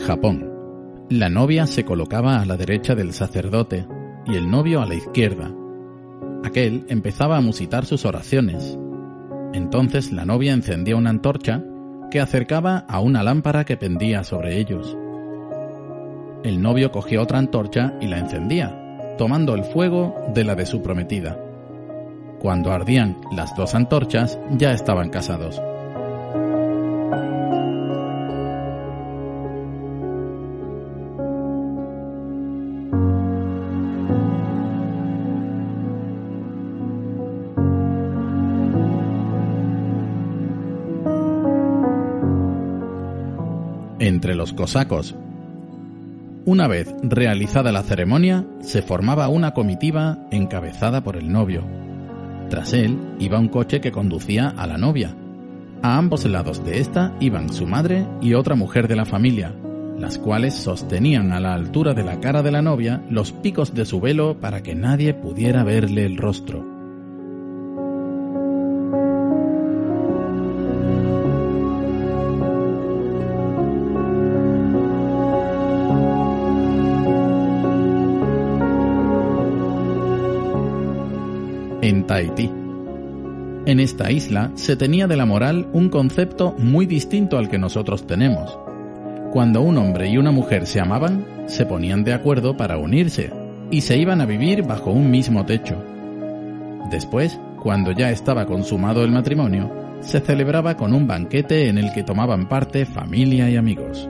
Japón, la novia se colocaba a la derecha del sacerdote y el novio a la izquierda. Aquel empezaba a musitar sus oraciones. Entonces la novia encendía una antorcha que acercaba a una lámpara que pendía sobre ellos. El novio cogía otra antorcha y la encendía, tomando el fuego de la de su prometida. Cuando ardían las dos antorchas, ya estaban casados. Entre los cosacos una vez realizada la ceremonia, se formaba una comitiva encabezada por el novio. Tras él iba un coche que conducía a la novia. A ambos lados de esta iban su madre y otra mujer de la familia, las cuales sostenían a la altura de la cara de la novia los picos de su velo para que nadie pudiera verle el rostro. En Tahití. En esta isla se tenía de la moral un concepto muy distinto al que nosotros tenemos. Cuando un hombre y una mujer se amaban, se ponían de acuerdo para unirse y se iban a vivir bajo un mismo techo. Después, cuando ya estaba consumado el matrimonio, se celebraba con un banquete en el que tomaban parte familia y amigos.